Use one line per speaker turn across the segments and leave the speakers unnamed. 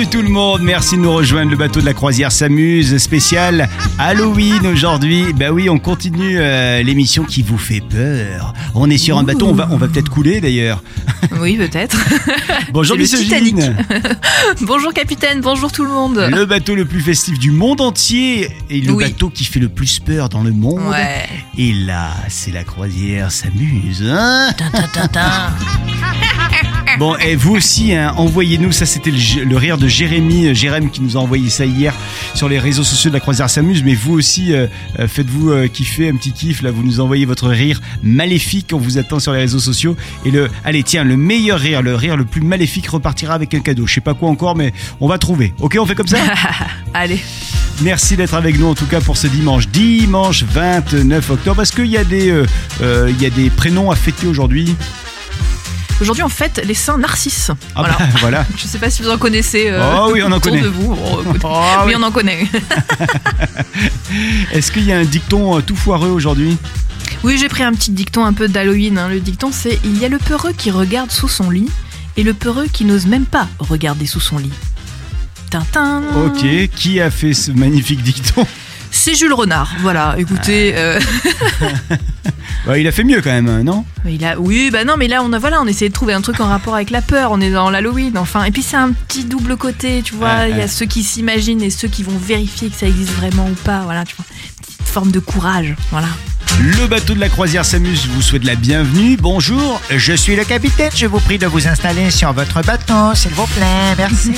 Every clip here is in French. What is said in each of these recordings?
Salut tout le monde, merci de nous rejoindre. Le bateau de la croisière s'amuse, spécial Halloween aujourd'hui. Bah oui, on continue euh, l'émission qui vous fait peur. On est sur un bateau, on va, on va peut-être couler d'ailleurs.
Oui, peut-être.
Bonjour
le. Titanic. bonjour capitaine, bonjour tout le monde.
Le bateau le plus festif du monde entier et le
Oui.
bateau qui fait le plus peur dans le monde.
Ouais.
Et là, c'est la croisière s'amuse. Hein Bon, et vous aussi, hein, envoyez-nous. Ça, c'était le, le rire de Jérémy, euh, Jérém qui nous a envoyé ça hier sur les réseaux sociaux de la croisière s'amuse. Mais vous aussi, euh, euh, faites-vous euh, kiffer un petit kiff. Là, vous nous envoyez votre rire maléfique. On vous attend sur les réseaux sociaux. Et le, allez, tiens, le meilleur rire, le rire le plus maléfique repartira avec un cadeau. Je sais pas quoi encore, mais on va trouver. Ok, on fait comme ça?
Allez.
Merci d'être avec nous en tout cas pour ce dimanche, dimanche 29 octobre. Parce qu'il y a des, euh, il y a des prénoms à fêter aujourd'hui?
Aujourd'hui, on fête les saints narcisses.
Ah
voilà.
bah, voilà.
Je sais pas si vous en connaissez. euh,
Oh oui, on en connaît.
de vous.
Oh,
oui,
oui.
on en connaît.
Est-ce qu'il y a un dicton euh, tout foireux aujourd'hui?
Oui, j'ai pris un petit dicton un peu d'Halloween. hein. Le dicton, c'est Il y a le peureux qui regarde sous son lit et le peureux qui n'ose même pas regarder sous son lit. Tintin.
Ok, qui a fait ce magnifique dicton?
C'est Jules Renard. Voilà, écoutez. euh,
Bah, Il a fait mieux quand même, non?
Il a, oui, bah non, mais là on a voilà, on essaie de trouver un truc en rapport avec la peur. On est dans l'Halloween, enfin. Et puis c'est un petit double côté, tu vois.
Ouais,
Il y
ouais.
a ceux qui s'imaginent et ceux qui vont vérifier que ça existe vraiment ou pas. Voilà, tu vois. Petite forme de courage, voilà.
Le bateau de la croisière s'amuse vous souhaite la bienvenue. Bonjour, je suis le capitaine.
Je vous prie de vous installer sur votre bateau, s'il vous plaît, merci.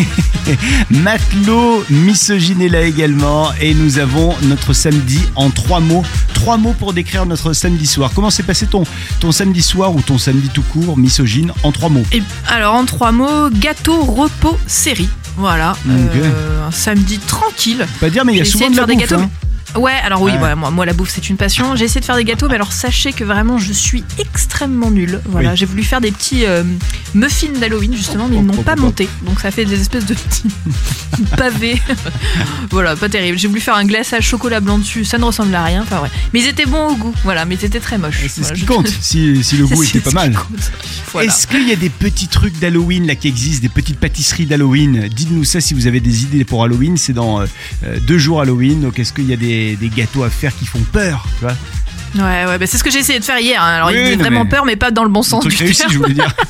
Matelot misogyne est là également. Et nous avons notre samedi en trois mots. Trois mots pour décrire notre samedi soir. Comment s'est passé ton, ton samedi soir ou ton samedi tout court, misogyne, en trois mots?
Et alors en trois mots, gâteau, repos, série. Voilà. Euh, un samedi tranquille.
Pas dire, mais il y a souvent de
de
la bouffe. hein.
Ouais, alors oui,
Ouais.
moi, moi la bouffe c'est une passion. J'ai essayé de faire des gâteaux, mais alors sachez que vraiment je suis extrêmement nulle. Voilà,
Oui.
j'ai voulu faire des petits euh, muffins d'Halloween justement, mais ils n'ont pas monté. Donc ça fait des espèces de petits pavés. voilà, pas terrible. J'ai voulu faire un glaçage chocolat blanc dessus, ça ne ressemble à rien. Enfin ouais, mais ils étaient bons au goût. Voilà, mais ils étaient très moches.
C'est
Voilà,
ce qui
je-
compte, si, si le goût était pas mal.
Voilà.
Est-ce qu'il y a des petits trucs d'Halloween là qui existent, des petites pâtisseries d'Halloween? Dites-nous ça si vous avez des idées pour Halloween. C'est dans euh, euh, deux jours Halloween. Donc est-ce qu'il y a des, des gâteaux à faire qui font peur tu vois
Ouais, ouais, bah, c'est ce que j'ai essayé de faire hier. hein. Alors
Oui,
il faisait
non,
vraiment
mais-
peur, mais pas dans le bon
Un
sens
truc
du
réussi,
terme.
je voulais dire.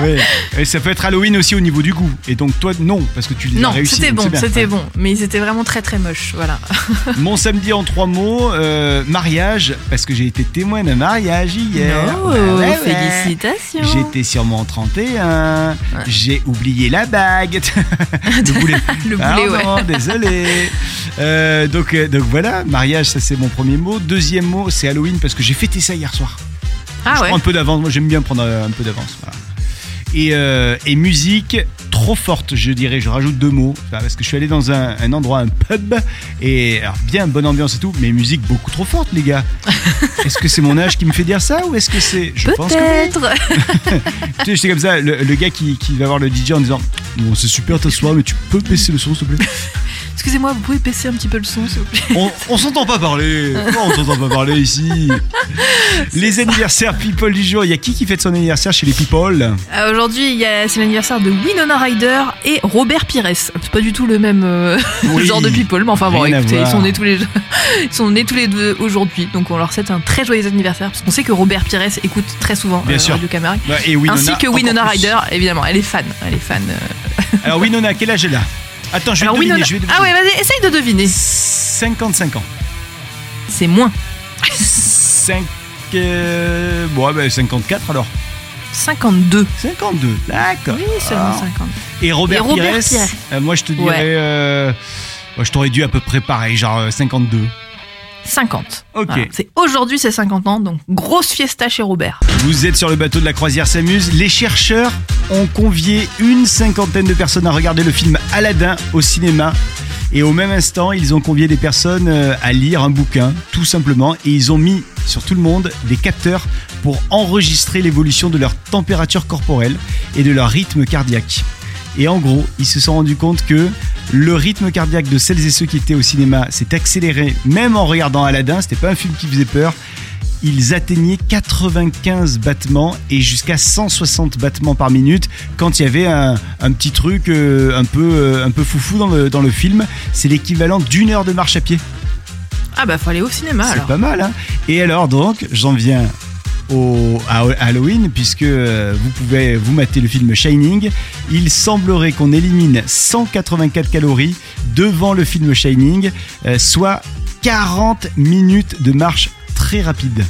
Ouais. Et ça peut être Halloween aussi au niveau du goût. Et donc toi, non, parce que tu les as
Non,
réussi.
c'était bon, c'était bon, mais ils étaient vraiment très très moches. Voilà.
Mon samedi en trois mots, euh, mariage, parce que j'ai été témoin d'un mariage hier.
Oh,
Ouais,
félicitations.
J'étais sur mon 31,
Ouais.
j'ai oublié la bague. le boulet.
Le boulet, ouais.
Pardon, désolé. Euh, donc, euh, donc voilà, mariage, ça c'est mon premier mot. Deuxième mot, c'est Halloween parce que j'ai fêté ça hier soir.
Ah
je
ouais.
prends un peu d'avance, moi j'aime bien prendre un peu d'avance. Voilà. Et, euh, et musique trop forte, je dirais, je rajoute deux mots, parce que je suis allé dans un, un endroit, un pub, et alors bien bonne ambiance et tout, mais musique beaucoup trop forte, les gars. est-ce que c'est mon âge qui me fait dire ça, ou est-ce que c'est... Je pense que oui.
Peut-être.
Tu sais, j'étais comme ça, le, le gars qui, qui va voir le DJ en disant Bon, c'est super ta soirée, mais tu peux baisser le son, s'il te plaît
Excusez-moi, vous pouvez baisser un petit peu le son, s'il vous plaît.
On, on s'entend pas parler Pourquoi on s'entend pas parler ici Les anniversaires people du jour, il y a qui qui fête son anniversaire chez les people?
Euh, Aujourd'hui, c'est l'anniversaire de Winona Ryder et Robert Pires. C'est pas du tout le même euh,
Oui.
genre de people, mais enfin bon,
Rien
écoutez, ils sont nés tous les deux, ils sont nés tous les deux aujourd'hui, donc on leur souhaite un très joyeux anniversaire parce qu'on sait que Robert Pires écoute très souvent
Bien
euh,
sûr.
Radio Camargue.
Bah, Et Winona,
Ainsi que Winona. Ryder, évidemment, elle est fan, elle est fan. euh.
Alors Winona, quel âge elle a? Attends, je vais
Alors
deviner,
Winona,
je vais deviner.
ah ouais, vas-y, essaye de deviner.
55 ans.
C'est moins.
5... Euh, bon, bah, 54 alors.
52.
52, d'accord.
Oui, seulement
Ah.
50.
Et Robert,
Et Robert
Pires,
Pires.
euh, moi je te dirais...
Ouais.
euh, moi, je t'aurais dû à peu près pareil, genre euh, 52.
50.
Ok.
Voilà. C'est aujourd'hui c'est 50 ans, donc grosse fiesta chez Robert.
Vous êtes sur le bateau de la croisière s'amuse. Les chercheurs ont convié une cinquantaine de personnes à regarder le film Aladdin au cinéma. Et au même instant, ils ont convié des personnes euh, à lire un bouquin, tout simplement, et ils ont mis sur tout le monde des capteurs pour enregistrer l'évolution de leur température corporelle et de leur rythme cardiaque. Et en gros, ils se sont rendus compte que le rythme cardiaque de celles et ceux qui étaient au cinéma s'est accéléré, même en regardant Aladdin. C'était pas un film qui faisait peur. Ils atteignaient 95 battements et jusqu'à 160 battements par minute quand il y avait un, un petit truc euh, un peu euh, un peu foufou dans le, dans le film. C'est l'équivalent d'une heure de marche à pied.
Ah bah faut aller au cinéma
C'est
alors.
pas mal, hein Et alors donc, j'en viens à Halloween, puisque euh, vous pouvez vous mater le film Shining. Il semblerait qu'on élimine 184 calories devant le film Shining, euh, soit 40 minutes de marche très rapide.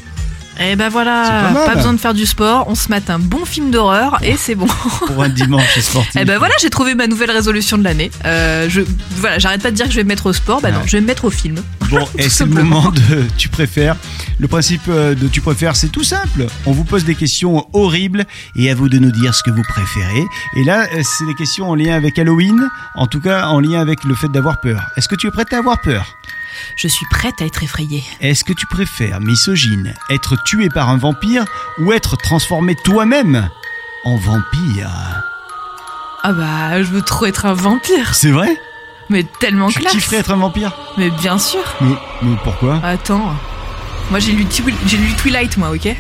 Et bah
C'est
voilà,
pas
besoin de faire du sport, on se mate un bon film d'horreur et c'est bon.
Pour un dimanche sportif.
Et ben voilà, j'ai trouvé ma nouvelle résolution de l'année. Euh, je voilà, j'arrête pas de dire que je vais me mettre au sport, bah non,
Ouais.
je vais me mettre au film.
Bon, et c'est le
simplement.
moment de tu préfères. Le principe euh, de tu préfères, c'est tout simple. On vous pose des questions horribles et à vous de nous dire ce que vous préférez. Et là, euh, c'est des questions en lien avec Halloween, en tout cas en lien avec le fait d'avoir peur. Est-ce que tu es prête à avoir peur?
Je suis prête à être effrayée.
Est-ce que tu préfères, misogyne, être tué par un vampire ou être transformé toi-même en vampire?
Ah bah, je veux trop être un vampire,
C'est vrai?
Mais tellement
Tu
classe.
kifferais être un vampire?
Mais bien sûr.
mais, mais pourquoi?
Attends. Moi j'ai lu, Twi- j'ai lu Twilight moi, ok?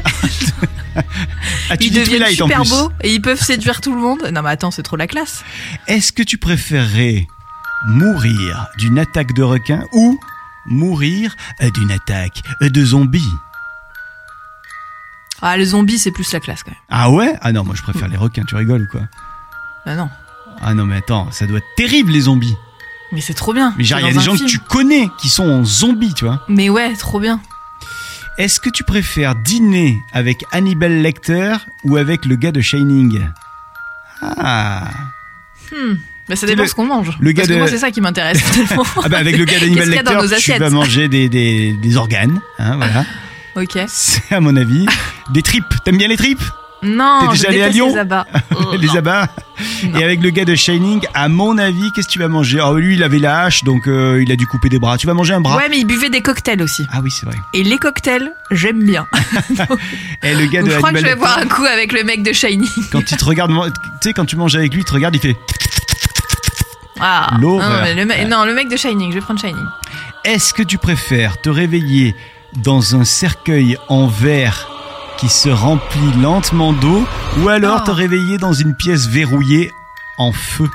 Ah, tu
Ils deviennent
Twilight
super beaux et ils peuvent séduire tout le monde. Non mais attends, c'est trop la classe.
Est-ce que tu préférerais mourir d'une attaque de requin ou mourir d'une attaque de zombies
Ah les zombies c'est plus la classe quand même.
Ah ouais? Ah non, moi je préfère les requins, tu rigoles ou quoi?
Bah non.
Ah non mais attends, ça doit être terrible les zombies.
Mais c'est trop bien.
Mais genre il y a des gens que tu connais qui sont en zombies, tu vois.
Mais ouais, trop bien.
Est-ce que tu préfères dîner avec Hannibal Lecter ou avec le gars de Shining? Ah
Hmm. Bah ça dépend
le-
ce qu'on mange.
le gars
Parce que
de-
moi c'est ça qui m'intéresse.
Ah bah avec le gars Lecter,
nos
tu vas manger des, des, des organes, hein, voilà.
ok.
C'est à mon avis. Des tripes, t'aimes bien les tripes?
Non,
T'es
je
déjà allé à Lyon
les abats.
Les abats?
Non.
Et avec le gars de Shining, à mon avis, qu'est-ce que tu vas manger? Oh lui, il avait la hache, donc euh, il a dû couper des bras. Tu vas manger un bras?
Ouais, mais ils buvaient des cocktails aussi.
Ah oui, c'est vrai.
Et les cocktails, j'aime bien.
Et le gars
Donc
de
je crois que je vais boire un coup avec le mec de Shiny.
quand il te regarde, tu sais, quand tu manges avec lui, il te regarde, il fait
Ah.
L'horreur.
Non, le, non, le mec de Shining, je vais prendre Shining.
Est-ce que tu préfères te réveiller dans un cercueil en verre qui se remplit lentement d'eau ou alors
Oh.
te réveiller dans une pièce verrouillée en feu?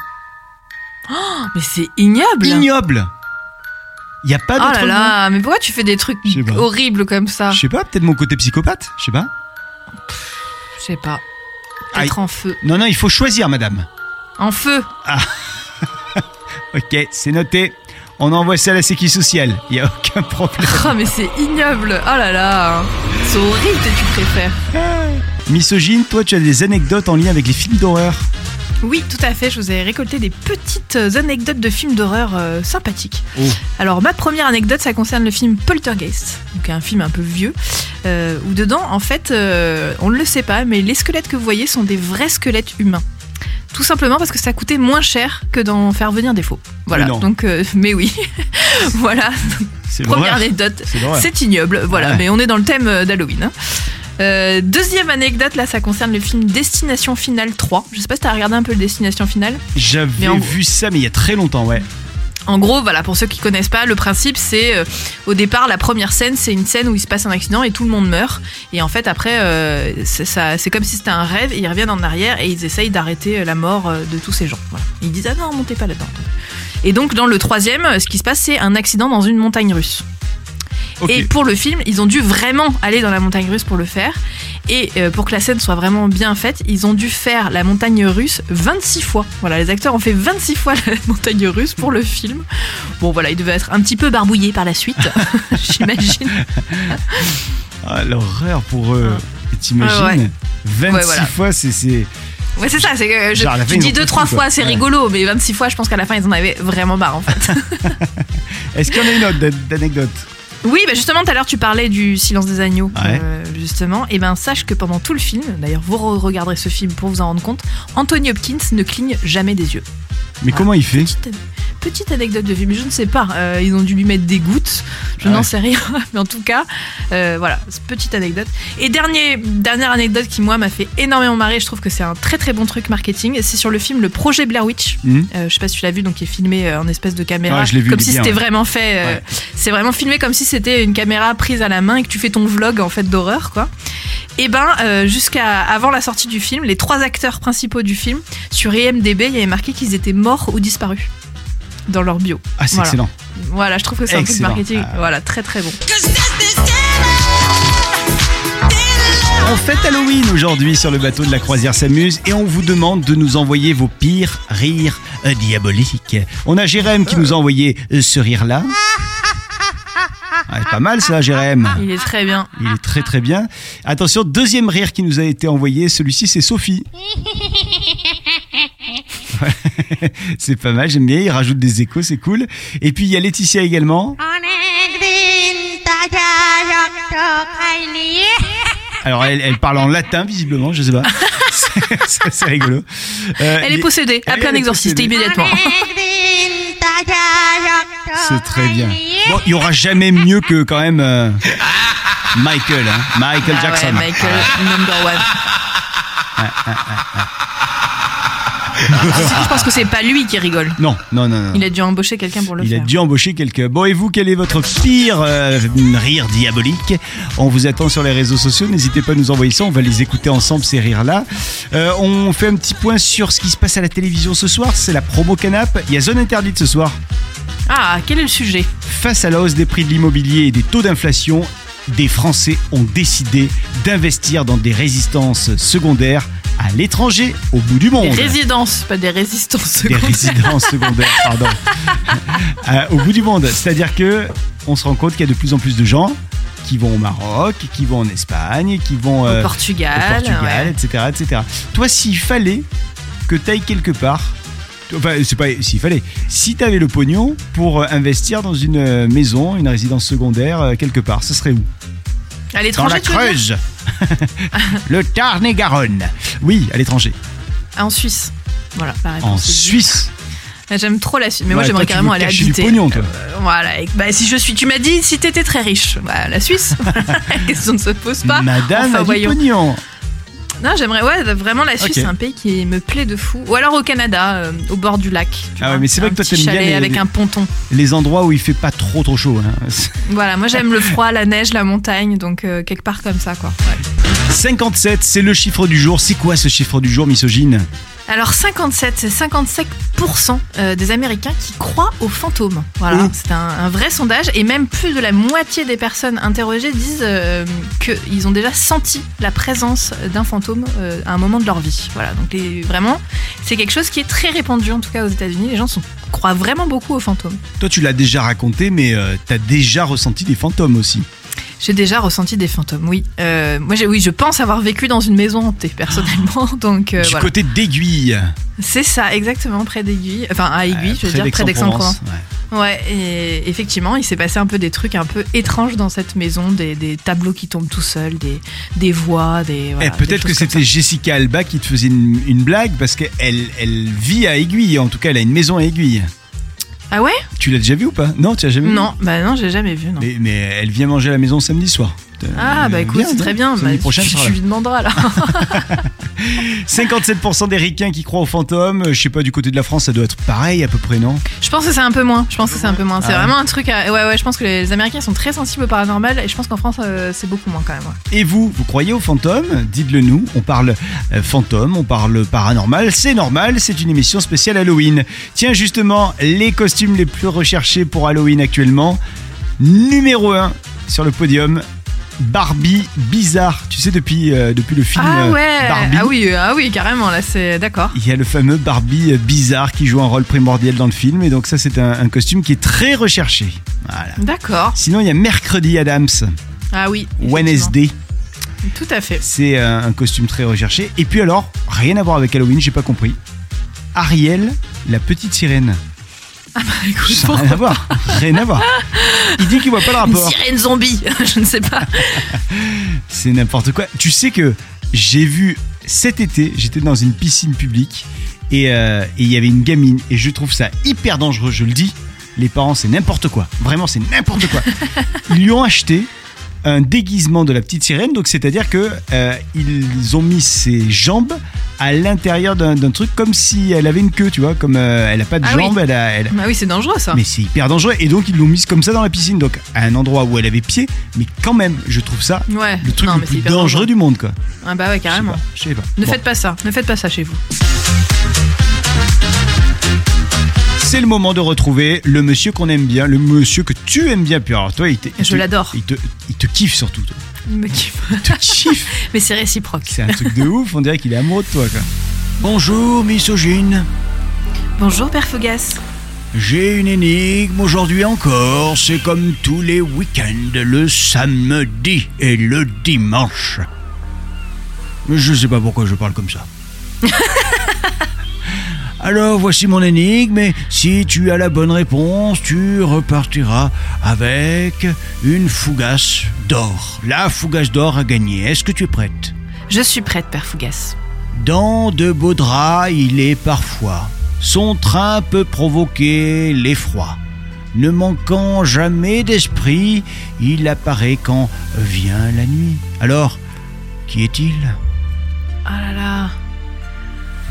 Oh, mais c'est ignoble.
Ignoble Il y a pas
Oh
d'autre
là là, mais pourquoi tu fais des trucs horribles comme ça?
Je sais pas, peut-être mon côté psychopathe, je sais pas.
Je sais pas. Être en feu.
Non, non, il faut choisir, madame.
En feu
Ok, c'est noté. On envoie ça à la sécu sociale. Il y a aucun problème.
Oh, mais c'est ignoble. Oh là là. C'est horrible tu préfères.
Misogyne, toi, tu as des anecdotes en lien avec les films d'horreur.
Oui, tout à fait. Je vous ai récolté des petites anecdotes de films d'horreur euh, sympathiques.
Oh.
Alors, ma première anecdote, ça concerne le film Poltergeist, donc un film un peu vieux, euh, où dedans, en fait, euh, on ne le sait pas, mais les squelettes que vous voyez sont des vrais squelettes humains. Tout simplement parce que ça coûtait moins cher que d'en faire venir des faux. Voilà.
Mais.
Donc, euh, mais oui. voilà.
C'est
Première anecdote.
C'est
ignoble, voilà,
Ouais.
mais on est dans le thème euh, d'Halloween. hein. Euh, deuxième anecdote, là, ça concerne le film Destination Finale 3. Je sais pas si t'as regardé un peu le Destination Finale.
J'avais vu ça, mais il y a très longtemps, ouais.
En gros, voilà, pour ceux qui connaissent pas, le principe c'est euh, au départ la première scène, c'est une scène où il se passe un accident et tout le monde meurt. Et en fait, après, euh, c'est comme si c'était un rêve. Ils reviennent en arrière et ils essayent d'arrêter euh, la mort de tous ces gens. Ils disent ah non, montez pas là-dedans. Et donc dans le troisième, ce qui se passe, c'est un accident dans une montagne russe. Et pour le film, ils ont dû vraiment aller dans la montagne russe pour le faire. Et euh, pour que la scène soit vraiment bien faite, ils ont dû faire la montagne russe 26 fois. Voilà, les acteurs ont fait 26 fois la montagne russe pour le film. Bon, voilà, ils devaient être un petit peu barbouillés par la suite, j'imagine.
Ah, l'horreur pour eux. Et T'imagines
Ouais, ouais.
26
Ouais, voilà.
fois, c'est.
Ouais, c'est ça, c'est que je,
Genre,
tu dis deux, trois fois, c'est
Ouais.
rigolo, mais 26 fois, je pense qu'à la fin, ils en avaient vraiment marre, en fait.
Est-ce qu'il y en a une autre d'an- d'anecdote?
Oui, bah justement, tout à l'heure, tu parlais du Silence des agneaux,
Ouais.
euh, justement. Et ben, sache que pendant tout le film, d'ailleurs, vous re- regarderez ce film pour vous en rendre compte, Anthony Hopkins ne cligne jamais des yeux.
Mais comment il fait?
Petite- petite anecdote de film. Je ne sais pas. Euh, ils ont dû lui mettre des gouttes. Je
Ah
n'en sais rien. Mais en tout cas, euh, voilà, petite anecdote. Et dernier, dernière anecdote qui, moi, m'a fait énormément marrer. Je trouve que c'est un très très bon truc marketing. C'est sur le film Le Projet Blair Witch.
Mhm.
Euh, je sais pas si tu l'as vu, donc qui est filmé en espèce de caméra.
Ouais, je vu,
comme
il
si c'était
ouais.
vraiment fait. C'est vraiment filmé comme si c'était une caméra prise à la main et que tu fais ton vlog en fait d'horreur, quoi. Et ben, euh, jusqu'à avant la sortie du film, les trois acteurs principaux du film, sur IMDb, il y avait marqué qu'ils étaient morts ou disparus dans leur bio.
Ah, c'est
Voilà.
excellent.
Voilà, je trouve que c'est un truc marketing.
Ah.
Voilà, très très bon.
On fête Halloween aujourd'hui sur le bateau de la croisière s'amuse et on vous demande de nous envoyer vos pires rires euh, diaboliques. On a Jérém qui nous a envoyé euh, ce rire-là. Ah, pas mal ça, Jérém.
Il est très bien.
Il est très très bien. Attention, deuxième rire qui nous a été envoyé, celui-ci c'est Sophie. C'est pas mal, j'aime bien, il rajoute des échos, c'est cool. Et puis il y a Laetitia également. Alors elle, elle parle en latin visiblement, je sais pas. C'est- rigolo. Euh,
Elle est possédée. un
est
exorciste immédiatement.
C'est très bien. Bon, il y aura jamais mieux que quand même euh, Michael, hein, Michael
Ah ouais,
Jackson.
Michael, number one. Je pense que c'est pas lui qui rigole.
Non, non, non, non.
Il a dû embaucher quelqu'un pour le
Il a
faire.
dû embaucher quelqu'un. Bon, et vous, quel est votre pire euh, rire diabolique? On vous attend sur les réseaux sociaux. N'hésitez pas à nous envoyer ça. On va les écouter ensemble, ces rires-là. Euh, on fait un petit point sur ce qui se passe à la télévision ce soir. C'est la promo Canap. Il y a Zone Interdite ce soir.
Ah, quel est le sujet?
Face à la hausse des prix de l'immobilier et des taux d'inflation, des Français ont décidé d'investir dans des résistances secondaires à l'étranger, au bout du monde.
Des résidences, pas des résistances
Des
secondaires.
résidences secondaires, pardon. Euh, au bout du monde. C'est-à-dire que on se rend compte qu'il y a de plus en plus de gens qui vont au Maroc, qui vont en Espagne, qui vont euh,
Au Portugal.
au Portugal,
ouais.
etc., etc. Toi, s'il fallait que tu ailles quelque part, enfin, c'est pas s'il fallait, si tu avais le pognon pour euh, investir dans une euh, maison, une résidence secondaire, euh, quelque part, ce serait où?
À
Dans
l'étranger,
la
tu veux dire
Creuse Le Tarn-et-Garonne Oui, à l'étranger.
Ah, En Suisse. Voilà.
En Suisse
J'aime trop la Suisse, mais moi
Ouais,
j'aimerais
tu
carrément
veux
aller
cacher
habiter.
du pognon, toi.
Euh, voilà. Et- Bah, si je suis, tu m'as dit si t'étais très riche. Bah, la Suisse. la question ne se pose pas.
Madame
Enfin,
a du
voyons.
pognon
Non, j'aimerais, ouais, vraiment la Suisse,
Ok.
c'est un pays qui me plaît de fou. Ou alors au Canada, euh, au bord du lac. tu
Ah
vois,
ouais, mais c'est vrai
un
que toi,
petit
t'aimes bien
chalet
les-
avec
les-
un ponton.
les endroits où il fait pas trop trop chaud. hein.
Voilà, moi j'aime le froid, la neige, la montagne, donc euh, quelque part comme ça, quoi. Ouais.
57, c'est le chiffre du jour. C'est quoi ce chiffre du jour, misogyne?
Alors 57, c'est 57% euh, des Américains qui croient aux fantômes. Voilà, c'est un, un vrai sondage et même plus de la moitié des personnes interrogées disent euh, qu'ils ont déjà senti la présence d'un fantôme euh, à un moment de leur vie. Voilà, donc les- vraiment, c'est quelque chose qui est très répandu en tout cas aux États-Unis. Les gens sont, croient vraiment beaucoup aux fantômes.
Toi, tu l'as déjà raconté, mais euh, t'as déjà ressenti des fantômes aussi.
J'ai déjà ressenti des fantômes, oui. Euh, moi, oui, je pense avoir vécu dans une maison hantée personnellement, donc euh,
du
voilà.
côté d'Aiguille.
C'est ça, exactement, près d'Aiguille. Enfin, à Aiguille,
Euh,
je veux dire, près d'Aix-en-Provence.
Ouais.
Ouais, et effectivement, il s'est passé un peu des trucs un peu étranges dans cette maison, des, des tableaux qui tombent tout seuls, des, des voix, des. voilà,
Eh,
des
Peut-être que c'était Jessica Alba qui te faisait une, une blague parce qu'elle elle vit à Aiguille. En tout cas, elle a une maison à Aiguille.
Ah ouais?
Tu l'as déjà vu ou pas? Non, tu l'as jamais vu?
Non, bah non, j'ai jamais vu, non.
Mais, mais elle vient manger à la maison samedi soir.
Ah bah
Euh,
écoute, c'est très bien. Bah,
prochain,
tu,
tu
lui demanderas là.
57% des ricains qui croient aux fantômes. Je sais pas, du côté de la France, ça doit être pareil à peu près, non?
Je pense que c'est un peu moins. Je pense que c'est un peu moins. C'est
Ah
vraiment un truc. à- Ouais, ouais. Je pense que les Américains sont très sensibles au paranormal et je pense qu'en France, euh, c'est beaucoup moins quand même. ouais.
Et vous, vous croyez aux fantômes? Dites-le nous. On parle euh, fantôme, on parle paranormal. C'est normal, c'est une émission spéciale Halloween. Tiens, justement, les costumes les plus recherchés pour Halloween actuellement. Numéro 1 sur le podium. Barbie bizarre. Tu sais, depuis, euh, depuis le film
Ah
euh,
ouais.
Barbie.
Ah oui, euh, ah oui, carrément. Là, c'est d'accord.
Il y a le fameux Barbie bizarre qui joue un rôle primordial dans le film. Et donc, ça, c'est un, un costume qui est très recherché. Voilà.
D'accord.
Sinon, il y a Mercredi Adams,
Ah oui.
Wednesday.
Tout à fait.
C'est euh, un costume très recherché. Et puis alors, rien à voir avec Halloween, j'ai pas compris. Ariel, la petite sirène.
Écoute,
Ça n'a
pourquoi
rien à voir. Rien à voir. Il dit qu'il voit pas le
Une
rapport.
sirène zombie, je ne sais pas.
C'est n'importe quoi. Tu sais que j'ai vu cet été, j'étais dans une piscine publique Et euh, et il y avait une gamine. Et je trouve ça hyper dangereux, je le dis. Les parents, c'est n'importe quoi. Vraiment, c'est n'importe quoi. Ils lui ont acheté un déguisement de la petite sirène. Donc, c'est-à-dire que euh, ils ont mis ses jambes à l'intérieur d'un truc comme si elle avait une queue, tu vois. Comme euh, elle a pas de
Ah oui.
jambes, elle a, elle,
Bah oui, c'est dangereux ça.
mais c'est hyper dangereux. Et donc, ils l'ont mise comme ça dans la piscine. Donc, à un endroit où elle avait pied. Mais quand même, je trouve ça
Ouais.
le truc
non,
le plus
hyper
dangereux du monde, quoi.
Ah bah ouais, carrément.
Je sais pas.
Ne
Bon.
faites pas ça. Ne faites pas ça chez vous.
C'est le moment de retrouver le monsieur qu'on aime bien, le monsieur que tu aimes bien. Puis alors, toi, il, te- il
Je l'adore.
Il te, il te kiffe surtout. Toi.
Il me kiffe.
Il te kiffe.
Mais c'est réciproque.
C'est un truc de ouf. On dirait qu'il est amoureux de toi, quoi. Bonjour, misogyne.
Bonjour, Père Fougas.
J'ai une énigme aujourd'hui encore. C'est comme tous les week-ends, le samedi et le dimanche. Je sais pas pourquoi je parle comme ça. Alors voici mon énigme et si tu as la bonne réponse, tu repartiras avec une fougasse d'or. La fougasse d'or à gagner. Est-ce que tu es prête?
Je suis prête, Père Fougas.
Dans de beaux draps, il est parfois. Son train peut provoquer l'effroi. Ne manquant jamais d'esprit, il apparaît quand vient la nuit. Alors, qui est-il?
Ah là là.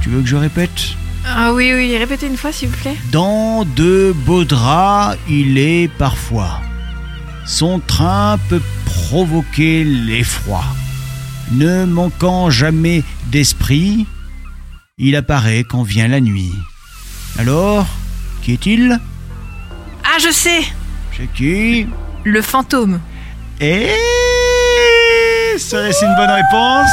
Tu veux que je répète?
Ah oui, oui, répétez une fois, s'il vous plaît.
Dans de beaux draps, il est parfois. Son train peut provoquer l'effroi. Ne manquant jamais d'esprit, il apparaît quand vient la nuit. Alors, qui est-il
Ah, je sais
C'est qui
Le fantôme.
Et serait-ce une bonne réponse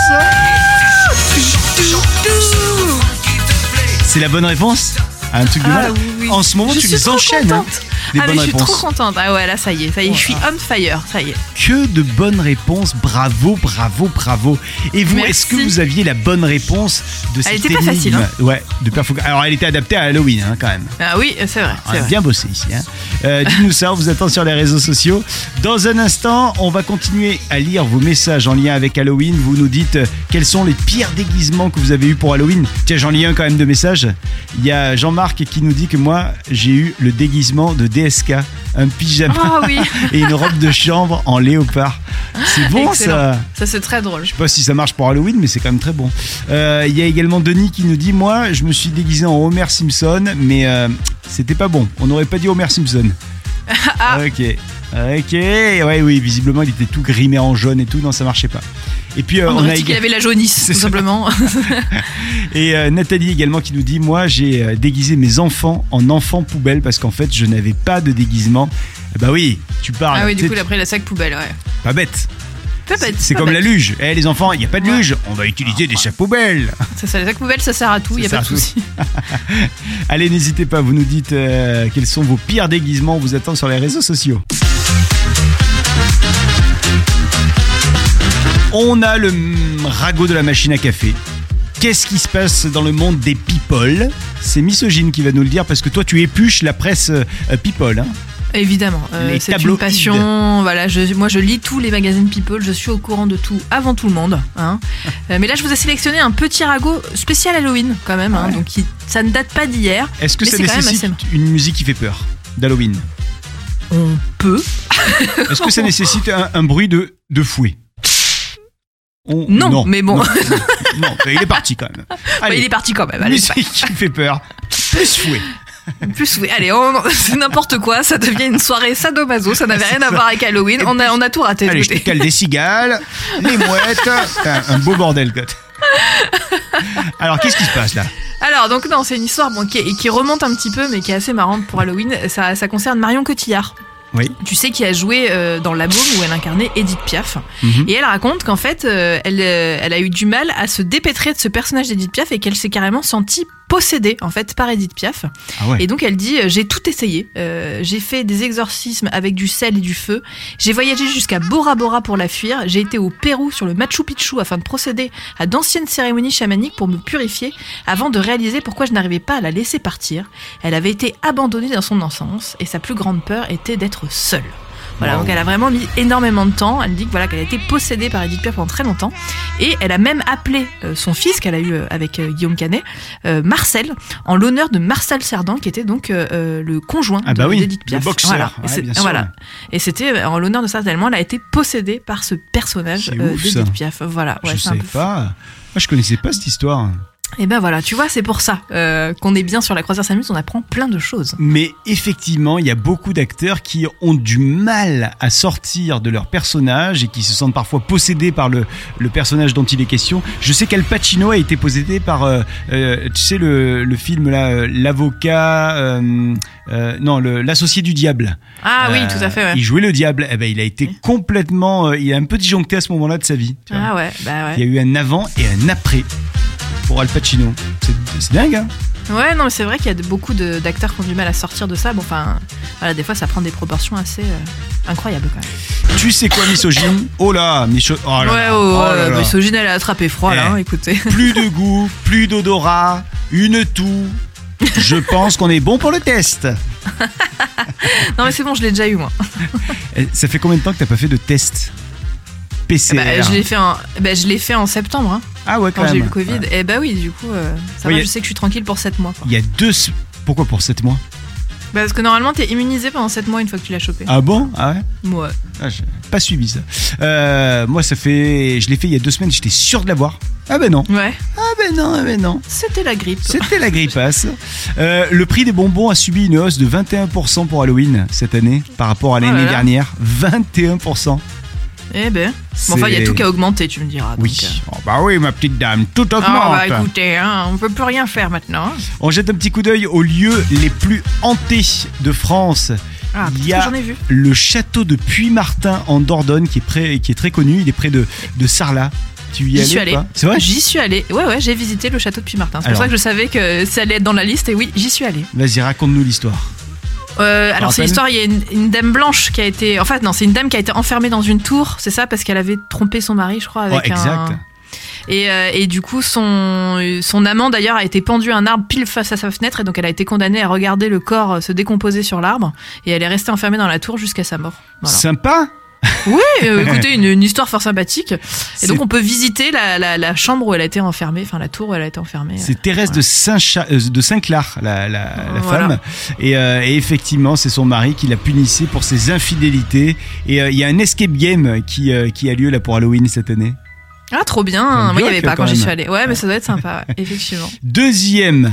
C'est la bonne réponse Un truc de
Ah
mal.
oui, oui.
En ce moment,
Je
tu
suis
les
trop
enchaînes. hein,
contente.
Des
ah, mais je suis trop contente. Ah ouais, là, ça y est, ça y est, je suis on fire, ça y est.
Que de bonnes réponses. Bravo, bravo, bravo. Et vous, est-ce que vous aviez la bonne réponse de cette
était pas facile, hein.
Ouais, de. Alors, elle était adaptée à Halloween, hein, quand même.
Ah oui, c'est vrai,
On a bien bossé ici. Hein. Euh, Dites-nous ça, on vous attend sur les réseaux sociaux. Dans un instant, on va continuer à lire vos messages en lien avec Halloween. Vous nous dites euh, quels sont les pires déguisements que vous avez eu pour Halloween? Tiens, j'en lis un quand même de messages. Il y a Jean-Marc qui nous dit que moi, j'ai eu le déguisement de DSK, un pyjama
Oh oui,
et une robe de chambre en léopard. C'est bon
Excellent.
ça
ça c'est très drôle.
je sais pas si ça marche pour Halloween, mais c'est quand même très bon. Euh, Il y a également Denis qui nous dit Moi, je me suis déguisé en Homer Simpson, mais euh, c'était pas bon. On n'aurait pas dit Homer Simpson.
Ah.
Ok. Ok. Ouais, oui, visiblement, il était tout grimé en jaune et tout. Non, ça marchait pas. Et puis, euh,
On
on, a
dit qu'il avait la jaunisse, tout
ça.
simplement.
et euh, Nathalie également qui nous dit Moi, j'ai euh, déguisé mes enfants en enfants poubelles parce qu'en fait, je n'avais pas de déguisement. Bah oui, tu parles.
Ah oui,
Tu
du coup, il a pris la sac poubelle, ouais.
Pas bête. C'est comme la luge. Eh les enfants, il n'y a pas de luge. On va utiliser des sacs poubelles.
Ça, ça, les sacs poubelles, ça sert à tout, il
Ça
y a pas de souci.
Allez, n'hésitez pas, vous nous dites euh, quels sont vos pires déguisements. On vous attend sur les réseaux sociaux. On a le ragot de la machine à café. Qu'est-ce qui se passe dans le monde des people? C'est Misogyne qui va nous le dire parce que toi tu épluches la presse euh, people. hein.
Évidemment, euh, c'est une passion. Voilà, je, moi je lis tous les magazines People, je suis au courant de tout avant tout le monde. Hein. Euh, mais là, je vous ai sélectionné un petit ragot spécial Halloween quand même, hein,
Ouais.
donc ça ne date pas d'hier.
Est-ce que ça nécessite
assez-
une musique qui fait peur d'Halloween?
On peut.
Est-ce que ça nécessite un, un bruit de, de fouet? On-
Non, mais bon.
Non, non, il est parti quand même.
Bah, il est parti quand même. Allez,
musique qui fait peur. Plus fouet.
Plus oui. Allez, on- c'est n'importe quoi. Ça devient une soirée sadomaso. Ça n'avait rien à voir avec Halloween. On a, on a tout raté.
Allez, je te cale des cigales, les mouettes. Un, un beau bordel, quoi. Alors, qu'est-ce qui se passe là
Alors, donc non, c'est une histoire bon, qui, remonte un petit peu, mais qui est assez marrante pour Halloween. Ça, ça concerne Marion Cotillard.
Oui.
Tu sais, qui a joué euh, dans La Môme où elle incarnait Edith Piaf.
Mhm.
Et elle raconte qu'en fait, euh, elle, euh, elle a eu du mal à se dépêtrer de ce personnage d'Edith Piaf et qu'elle s'est carrément sentie possédée en fait par Edith Piaf.
Ah ouais.
Et donc elle dit euh, j'ai tout essayé, Euh, j'ai fait des exorcismes avec du sel et du feu, j'ai voyagé jusqu'à Bora Bora pour la fuir, j'ai été au Pérou sur le Machu Picchu afin de procéder à d'anciennes cérémonies chamaniques pour me purifier avant de réaliser pourquoi je n'arrivais pas à la laisser partir. Elle avait été abandonnée dans son enfance et sa plus grande peur était d'être seule. Voilà,
Wow.
donc elle a vraiment mis énormément de temps. Elle dit que voilà qu'elle a été possédée par Edith Piaf pendant très longtemps, et elle a même appelé euh, son fils qu'elle a eu euh, avec euh, Guillaume Canet, euh, Marcel, en l'honneur de Marcel Cerdan, qui était donc le conjoint
Ah bah
de-
oui,
d'Edith
le
Piaf.
boxeur,
Voilà.
ouais,
Et voilà. C'était en l'honneur de ça tellement elle a été possédée par ce personnage euh, d'Edith. Piaf. Voilà, ouais,
je
c'est un peu
pas. Moi, je connaissais pas cette histoire.
Et ben voilà, tu vois, c'est pour ça euh, qu'on est bien sur la croisière Samus, on apprend plein de choses.
Mais effectivement, il y a beaucoup d'acteurs qui ont du mal à sortir de leur personnage et qui se sentent parfois possédés par le, le personnage dont il est question. Je sais qu'Al Pacino a été possédé par, euh, euh, tu sais, le, le film là, l'avocat, non, le- l'associé du diable.
Ah oui, tout à fait, ouais.
Il jouait le diable. Eh ben, il a été
Oui.
complètement, il a un peu disjoncté à ce moment-là de sa vie. tu vois.
Ah ouais, bah
Il y
ouais.
a eu un avant et un après pour Al Pacino. C'est- dingue, hein
Ouais, non, mais c'est vrai qu'il y a de- beaucoup d'acteurs qui ont du mal à sortir de ça. Bon, enfin, voilà, des fois, ça prend des proportions assez euh, incroyables quand même.
Tu sais quoi, misogyne? Oh là, miso... oh là
ouais, oh,
oh là là.
misogyne, elle a attrapé froid, là,
Eh.
hein, écoutez.
Plus de goût, plus d'odorat, une toux. Je pense qu'on est bon pour le test.
non, mais c'est bon, je l'ai déjà eu, moi.
Eh, Ça fait combien de temps que t'as pas fait de test PCR
Bah, je l'ai fait, en- bah, je l'ai fait en septembre, hein,
Ah ouais, quand,
quand j'ai eu le Covid.
Ouais.
Et bah oui, du coup, euh, ça
Oui,
va,
y a-
je sais que je suis tranquille pour 7 mois.
Il y a deux. Pourquoi pour 7 mois?
Bah, parce que normalement, t'es immunisé pendant 7 mois une fois que tu l'as chopé.
Ah bon? Ah ouais?
Ouais.
ah, j'ai Pas suivi ça. Euh, moi, ça fait. Je l'ai fait il y a deux semaines, j'étais sûr de l'avoir. Ah ben non.
Ouais,
Ah ben non, ah ben non.
c'était la grippe.
C'était la grippasse. Euh, le prix des bonbons a subi une hausse de 21% pour Halloween cette année par rapport à
Oh
l'année
là.
dernière. 21%.
Eh ben. Bon, enfin, il y a tout qui a augmenté, tu me diras.
Oui.
donc, euh.
Oh, bah oui, ma petite dame, tout augmente.
Ah, bah écoutez, hein, on peut plus rien faire maintenant.
On jette un petit coup d'œil aux lieux les plus hantés de France.
Ah,
Il y a
ai vu.
le château de Puy-Martin en Dordogne qui est, près- qui est très connu. Il est près de, de Sarlat. Tu y
suis
pas? C'est vrai?
J'y suis allée. Ouais, ouais, j'ai visité le château de Puy-Martin. C'est pour ça que je savais que ça allait être dans la liste. Et oui, j'y suis allée.
Vas-y, raconte-nous l'histoire.
Euh, alors, c'est l'histoire. Il y a une, une dame blanche qui a été. En fait, non, c'est une dame qui a été enfermée dans une tour. C'est ça, parce qu'elle avait trompé son mari, je crois, avec
exact.
un. Et, euh, et du coup, son, son amant d'ailleurs a été pendu à un arbre pile face à sa fenêtre et donc elle a été condamnée à regarder le corps euh, se décomposer sur l'arbre et elle est restée enfermée dans la tour jusqu'à sa mort. Voilà.
Sympa
Oui, euh, écoutez, une, une histoire fort sympathique. Et donc on peut visiter la, la, la chambre où elle a été enfermée, enfin la tour où elle a été enfermée.
C'est Thérèse de Saint-Cha- euh, de Saint-Clar, la,
Voilà.
femme. Et, euh, et effectivement, c'est son mari qui la punissait pour ses infidélités. Et euh, il y a un escape game qui, qui a lieu là pour Halloween cette année.
Ah, trop bien. Moi, il n'y avait pas
quand
quand j'y suis allée. Ouais, mais ça doit être sympa, ouais, effectivement.
Deuxième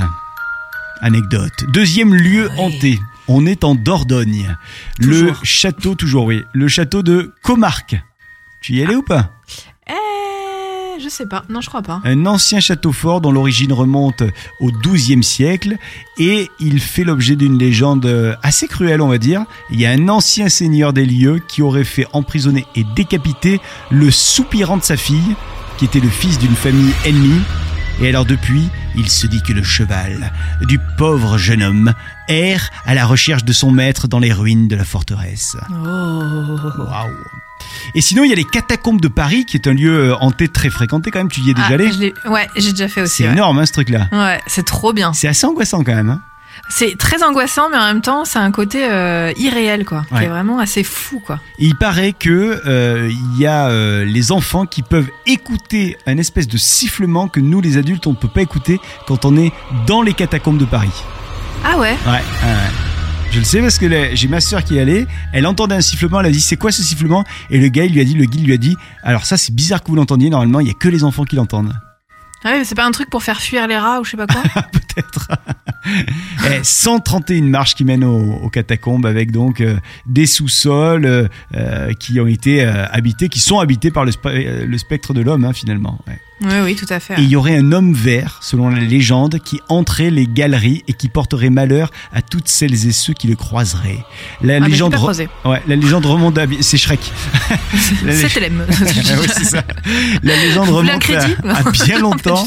anecdote, deuxième lieu
Oui.
hanté. On est en Dordogne. Le château, toujours oui, le château de Comarque. Tu y allais ou pas?
Eh, je sais pas. Non, je crois pas.
Un ancien château fort dont l'origine remonte au XIIe siècle et il fait l'objet d'une légende assez cruelle, on va dire. Il y a un ancien seigneur des lieux qui aurait fait emprisonner et décapiter le soupirant de sa fille, qui était le fils d'une famille ennemie. Et alors depuis, il se dit que le cheval du pauvre jeune homme erre à la recherche de son maître dans les ruines de la forteresse.
Oh.
Waouh Et sinon, il y a les catacombes de Paris, qui est un lieu euh, hanté très fréquenté quand même. Tu y es déjà
Ah,
allé
Ouais, j'ai déjà fait aussi.
C'est
ouais.
énorme, hein, ce truc-là.
Ouais, c'est trop bien.
C'est assez angoissant quand même. hein.
C'est très angoissant, mais en même temps, c'est un côté euh, irréel, quoi. Qui
Ouais.
est vraiment assez fou, quoi.
Et il paraît que euh, il y a euh, les enfants qui peuvent écouter un espèce de sifflement que nous, les adultes, on ne peut pas écouter quand on est dans les catacombes de Paris.
Ah ouais?
Ouais. Je le sais parce que j'ai ma sœur qui est allée, elle entendait un sifflement, elle a dit c'est quoi ce sifflement? Et le gars il lui a dit, le guide lui a dit, alors ça c'est bizarre que vous l'entendiez, normalement il y a que les enfants qui l'entendent.
Ah ouais, mais c'est pas un truc pour faire fuir les rats ou je sais pas quoi
Peut-être. Eh, 131 marches qui mènent aux, catacombes avec donc euh, des sous-sols euh, euh, qui ont été habités, qui sont habités par le, spe- le spectre de l'homme hein, finalement.
Oui, oui, tout à fait.
Et il y aurait un homme vert, selon la légende, qui entrait les galeries et qui porterait malheur à toutes celles et ceux qui le croiseraient. La
Ah,
légende, re- ouais, la légende remonte à, c'est Shrek. La lég-
C'était l'aime.
Ah oui, c'est ça. La légende remonte à, bien longtemps.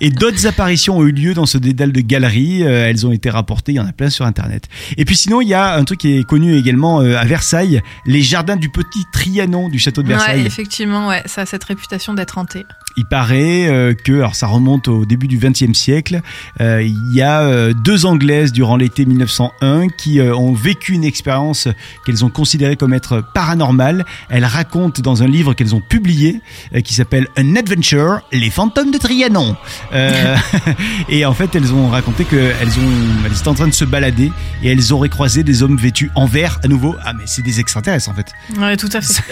Et d'autres apparitions ont eu lieu dans ce dédale de galeries. Euh, elles ont été rapportées. Il y en a plein sur Internet. Et puis sinon, il y a un truc qui est connu également euh, à Versailles, les jardins du petit Trianon du château de
Ouais,
Versailles.
effectivement, ouais, ça a cette réputation d'être hanté.
Il paraît euh, que, alors ça remonte au début du XXe siècle, euh, il y a euh, deux Anglaises durant l'été 1901 qui ont vécu une expérience qu'elles ont considérée comme être paranormale. Elles racontent dans un livre qu'elles ont publié qui s'appelle An Adventure, les fantômes de Trianon. Euh, et en fait, elles ont raconté qu'elles ont, elles étaient en train de se balader et elles auraient croisé des hommes vêtus en vert à nouveau. Ah mais c'est des extraterrestres en fait.
Ouais, tout à fait.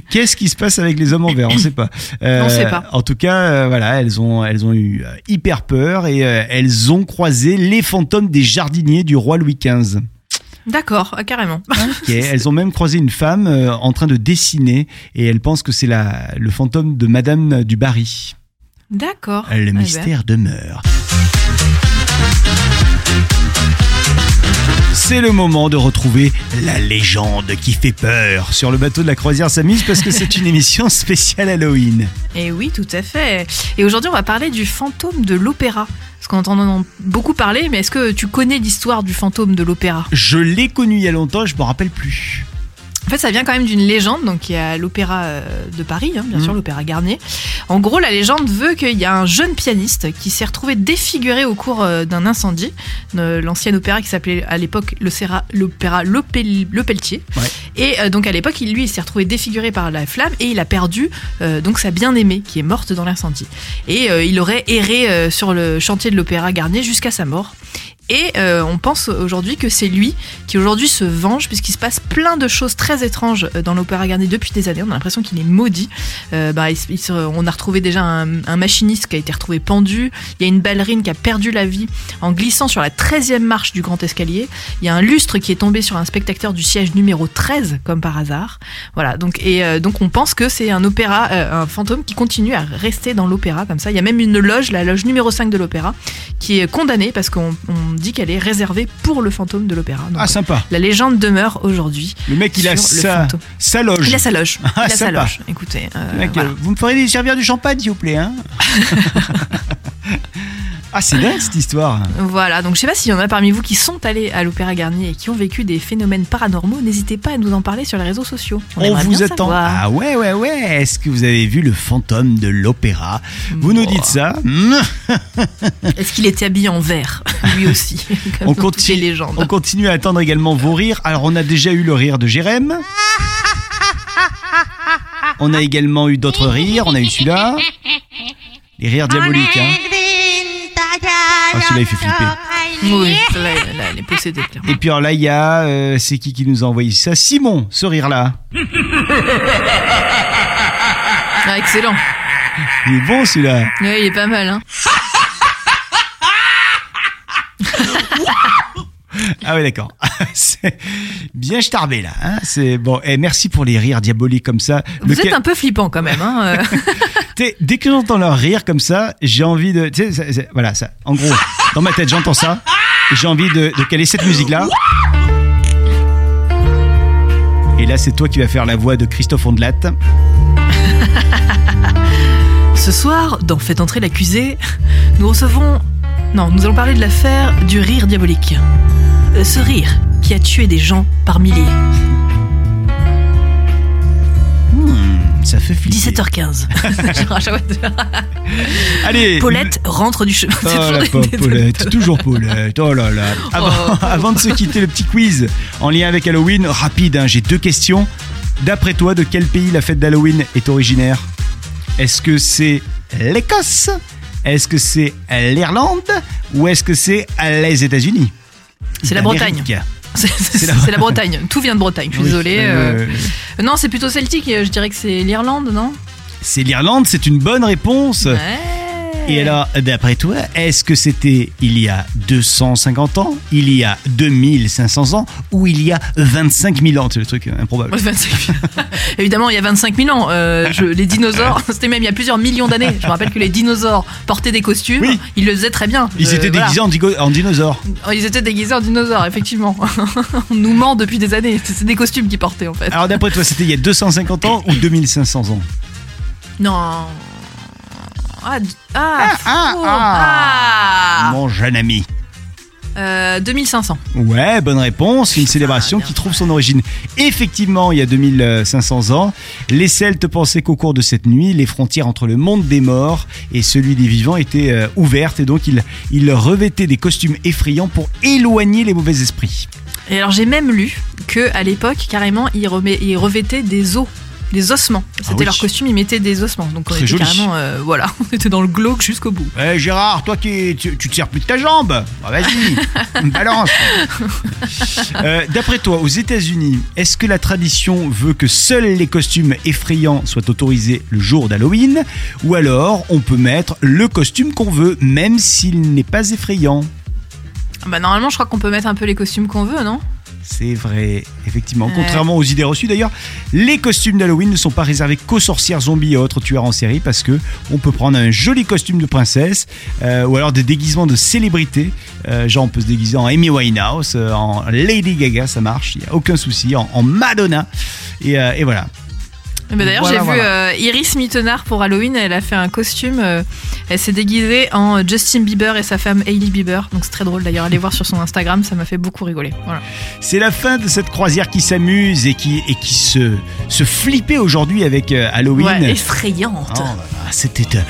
Qu'est-ce qui se passe avec les hommes en vert? On sait pas. Euh,
On sait pas.
En tout cas, euh, voilà, elles ont, elles ont eu euh, hyper peur et euh, elles ont croisé les fantômes des jardiniers du roi Louis XV.
D'accord, carrément.
Elles ont même croisé une femme en train de dessiner et elles pensent que c'est le fantôme de Madame du Barry.
D'accord.
Le
Eh ben.
mystère demeure. C'est le moment de retrouver la légende qui fait peur sur le bateau de la croisière s'amuse parce que c'est une émission spéciale Halloween.
Et oui, tout à fait. Et aujourd'hui, on va parler du fantôme de l'opéra. Parce qu'on entend en beaucoup parler, mais est-ce que tu connais l'histoire du fantôme de l'opéra?
Je l'ai connu il y a longtemps, je me rappelle plus.
En fait, ça vient quand même d'une légende, donc il y a l'opéra euh, de Paris, hein, bien
Mhm.
sûr, l'opéra Garnier. En gros, la légende veut qu'il y a un jeune pianiste qui s'est retrouvé défiguré au cours euh, d'un incendie. Euh, L'ancien opéra qui s'appelait à l'époque l'opéra Le, Pel- Le Pelletier.
Ouais.
Et euh, donc à l'époque, lui, il s'est retrouvé défiguré par la flamme et il a perdu euh, donc sa bien-aimée qui est morte dans l'incendie. Et euh, il aurait erré sur le chantier de l'opéra Garnier jusqu'à sa mort. Et euh, on pense aujourd'hui que c'est lui qui aujourd'hui se venge puisqu'il se passe plein de choses très étranges euh, dans l'opéra Garnier depuis des années. On a l'impression qu'il est maudit. Euh, bah, on a retrouvé déjà un, machiniste qui a été retrouvé pendu. Il y a une ballerine qui a perdu la vie en glissant sur la 13e marche du grand escalier. Il y a un lustre qui est tombé sur un spectateur du siège numéro 13 comme par hasard. Voilà. Donc et euh, donc on pense que c'est un opéra, euh, un fantôme qui continue à rester dans l'opéra comme ça. Il y a même une loge, la loge numéro 5 de l'opéra, qui est condamnée parce qu'on on dit qu'elle est réservée pour le fantôme de l'opéra. Donc,
Ah, sympa.
la légende demeure aujourd'hui.
Le mec, il a sa, sa loge.
Il a sa loge. Il
Ah,
a sa loge. Écoutez, euh,
Mec,
voilà.
euh, vous me ferez servir du champagne, s'il vous plaît. Hein ah, c'est dingue cette histoire.
Voilà, donc je sais pas s'il y en a parmi vous qui sont allés à l'Opéra Garnier et qui ont vécu des phénomènes paranormaux, n'hésitez pas à nous en parler sur les réseaux sociaux.
On, vous
bien
attend.
savoir.
Ah ouais, ouais, ouais. Est-ce que vous avez vu le fantôme de l'opéra? Vous nous dites ça.
Est-ce qu'il était habillé en vert Lui aussi, comme
On continue-
les légendes.
On continue à attendre également vos rires. Alors, on a déjà eu le rire de Jérém. On a également eu d'autres rires. On a eu celui-là. Les rires diaboliques. Hein. Ah, celui-là, il fait flipper.
Oui, là, là, elle est possédée, clairement.
Et puis alors là, il y a... euh, c'est qui qui nous a envoyé ça? Simon, ce rire-là.
Ah, excellent.
Il est bon celui-là.
Ouais, il est pas mal, hein.
Ah ouais, d'accord. C'est bien starbé là. Hein c'est bon. Et merci pour les rires diaboliques comme ça.
Vous
Lequel-
êtes un peu flippant quand même, hein. euh.
Dès que j'entends leur rire comme ça, j'ai envie de. voilà, ça. En gros, dans ma tête, j'entends ça. Et j'ai envie de, de caler cette musique-là. Et là, c'est toi qui vas faire la voix de Christophe Ondelat.
Ce soir, dans Faites entrer l'accusé, nous recevons. Non, nous allons parler de l'affaire du rire diabolique. Ce rire qui a tué des gens par milliers.
Hmm, ça fait flipper.
17h15. Genre, à chaque fois,
Allez.
Paulette rentre du chemin.
Oh
toujours
la pauvre Paulette, toujours Paulette, oh là là. Avant,
Oh.
avant de se quitter, le petit quiz en lien avec Halloween, rapide, hein, j'ai deux questions. D'après toi, de quel pays la fête d'Halloween est originaire? Est-ce que c'est l'Écosse? Est-ce que c'est l'Irlande? Ou est-ce que c'est les États-Unis?
C'est la. Bretagne. C'est
la-
Bretagne. Tout vient de Bretagne. Je suis
Oui,
désolée.
euh.
Non, c'est plutôt celtique. Je dirais que c'est l'Irlande, non?
C'est l'Irlande, c'est une bonne réponse.
Ouais.
Et alors, d'après toi, est-ce que c'était il y a 250 ans, il y a 2500 ans ou il y a 25 000 ans? C'est le truc euh, improbable.
Ouais, 25 000. Évidemment, il y a 25 000 ans, euh, je- les dinosaures, c'était même il y a plusieurs millions d'années. Je me rappelle que les dinosaures portaient des costumes.
Oui.
Ils le faisaient très bien.
Ils
Euh,
étaient
voilà.
déguisés en, digo- en dinosaures.
Ils étaient déguisés en dinosaures, effectivement. On nous ment depuis des années. C'est des costumes qu'ils portaient, en fait.
Alors d'après toi, c'était il y a 250 ans ou 2500 ans?
Non. Ah, d- ah,
ah, ah.
Ah.
Mon jeune ami.
Euh, 2500.
Ouais, bonne réponse. Une célébration
bien
qui trouve son origine effectivement il y a 2500 ans. Les Celtes pensaient qu'au cours de cette nuit, les frontières entre le monde des morts et celui des vivants étaient euh, ouvertes et donc ils, ils revêtaient des costumes effrayants pour éloigner les mauvais esprits.
Et alors j'ai même lu que à l'époque carrément ils, remet- ils revêtaient des os, des ossements. C'était
Ah oui.
leur costume, ils mettaient des ossements. Donc on était
joli.
carrément, euh, voilà, on était dans le glauque jusqu'au bout.
Eh, Gérard, toi qui tu, tu te sers plus de ta jambe, Bah, vas-y, balance. Euh, D'après toi, aux États-Unis, est-ce que la tradition veut que seuls les costumes effrayants soient autorisés le jour d'Halloween, ou alors on peut mettre le costume qu'on veut, même s'il n'est pas effrayant?
Bah normalement je crois qu'on peut mettre un peu les costumes qu'on veut, non?
C'est vrai, effectivement.
Ouais.
Contrairement aux idées reçues d'ailleurs, les costumes d'Halloween ne sont pas réservés qu'aux sorcières zombies et autres tueurs en série parce que on peut prendre un joli costume de princesse euh, ou alors des déguisements de célébrités. Euh, genre on peut se déguiser en Amy Winehouse, euh, en Lady Gaga, ça marche, il n'y a aucun souci, en, en Madonna. Et, euh, et voilà.
D'ailleurs,
Voilà,
j'ai
voilà.
vu euh, Iris Mittenard pour Halloween. Elle a fait un costume. euh, elle s'est déguisée en Justin Bieber et sa femme Hailey Bieber. Donc c'est très drôle d'ailleurs. Allez voir sur son Instagram, ça m'a fait beaucoup rigoler. Voilà.
C'est la fin de cette croisière qui s'amuse et qui, et qui se, se flippait aujourd'hui avec euh, Halloween.
Ouais, effrayante.
Oh C'était euh,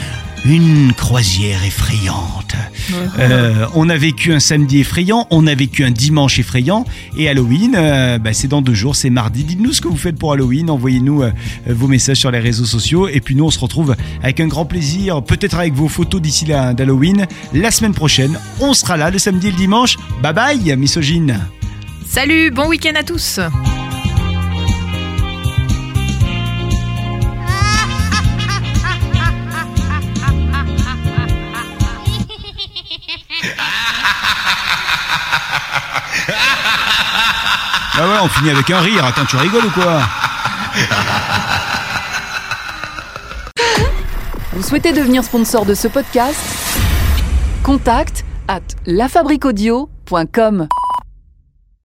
une croisière effrayante. Euh, on a vécu un samedi effrayant, on a vécu un dimanche effrayant et Halloween, euh, bah, c'est dans deux jours, c'est mardi. Dites-nous ce que vous faites pour Halloween, envoyez-nous euh, vos messages sur les réseaux sociaux et puis nous on se retrouve avec un grand plaisir, peut-être avec vos photos d'ici là d'Halloween. La semaine prochaine, on sera là le samedi et le dimanche. Bye bye, misogyne.
Salut, bon week-end à tous.
Bah voilà, on finit avec un rire. Attends, tu rigoles ou quoi
Vous souhaitez devenir sponsor de ce podcast? Contact à lafabriquaudio.com.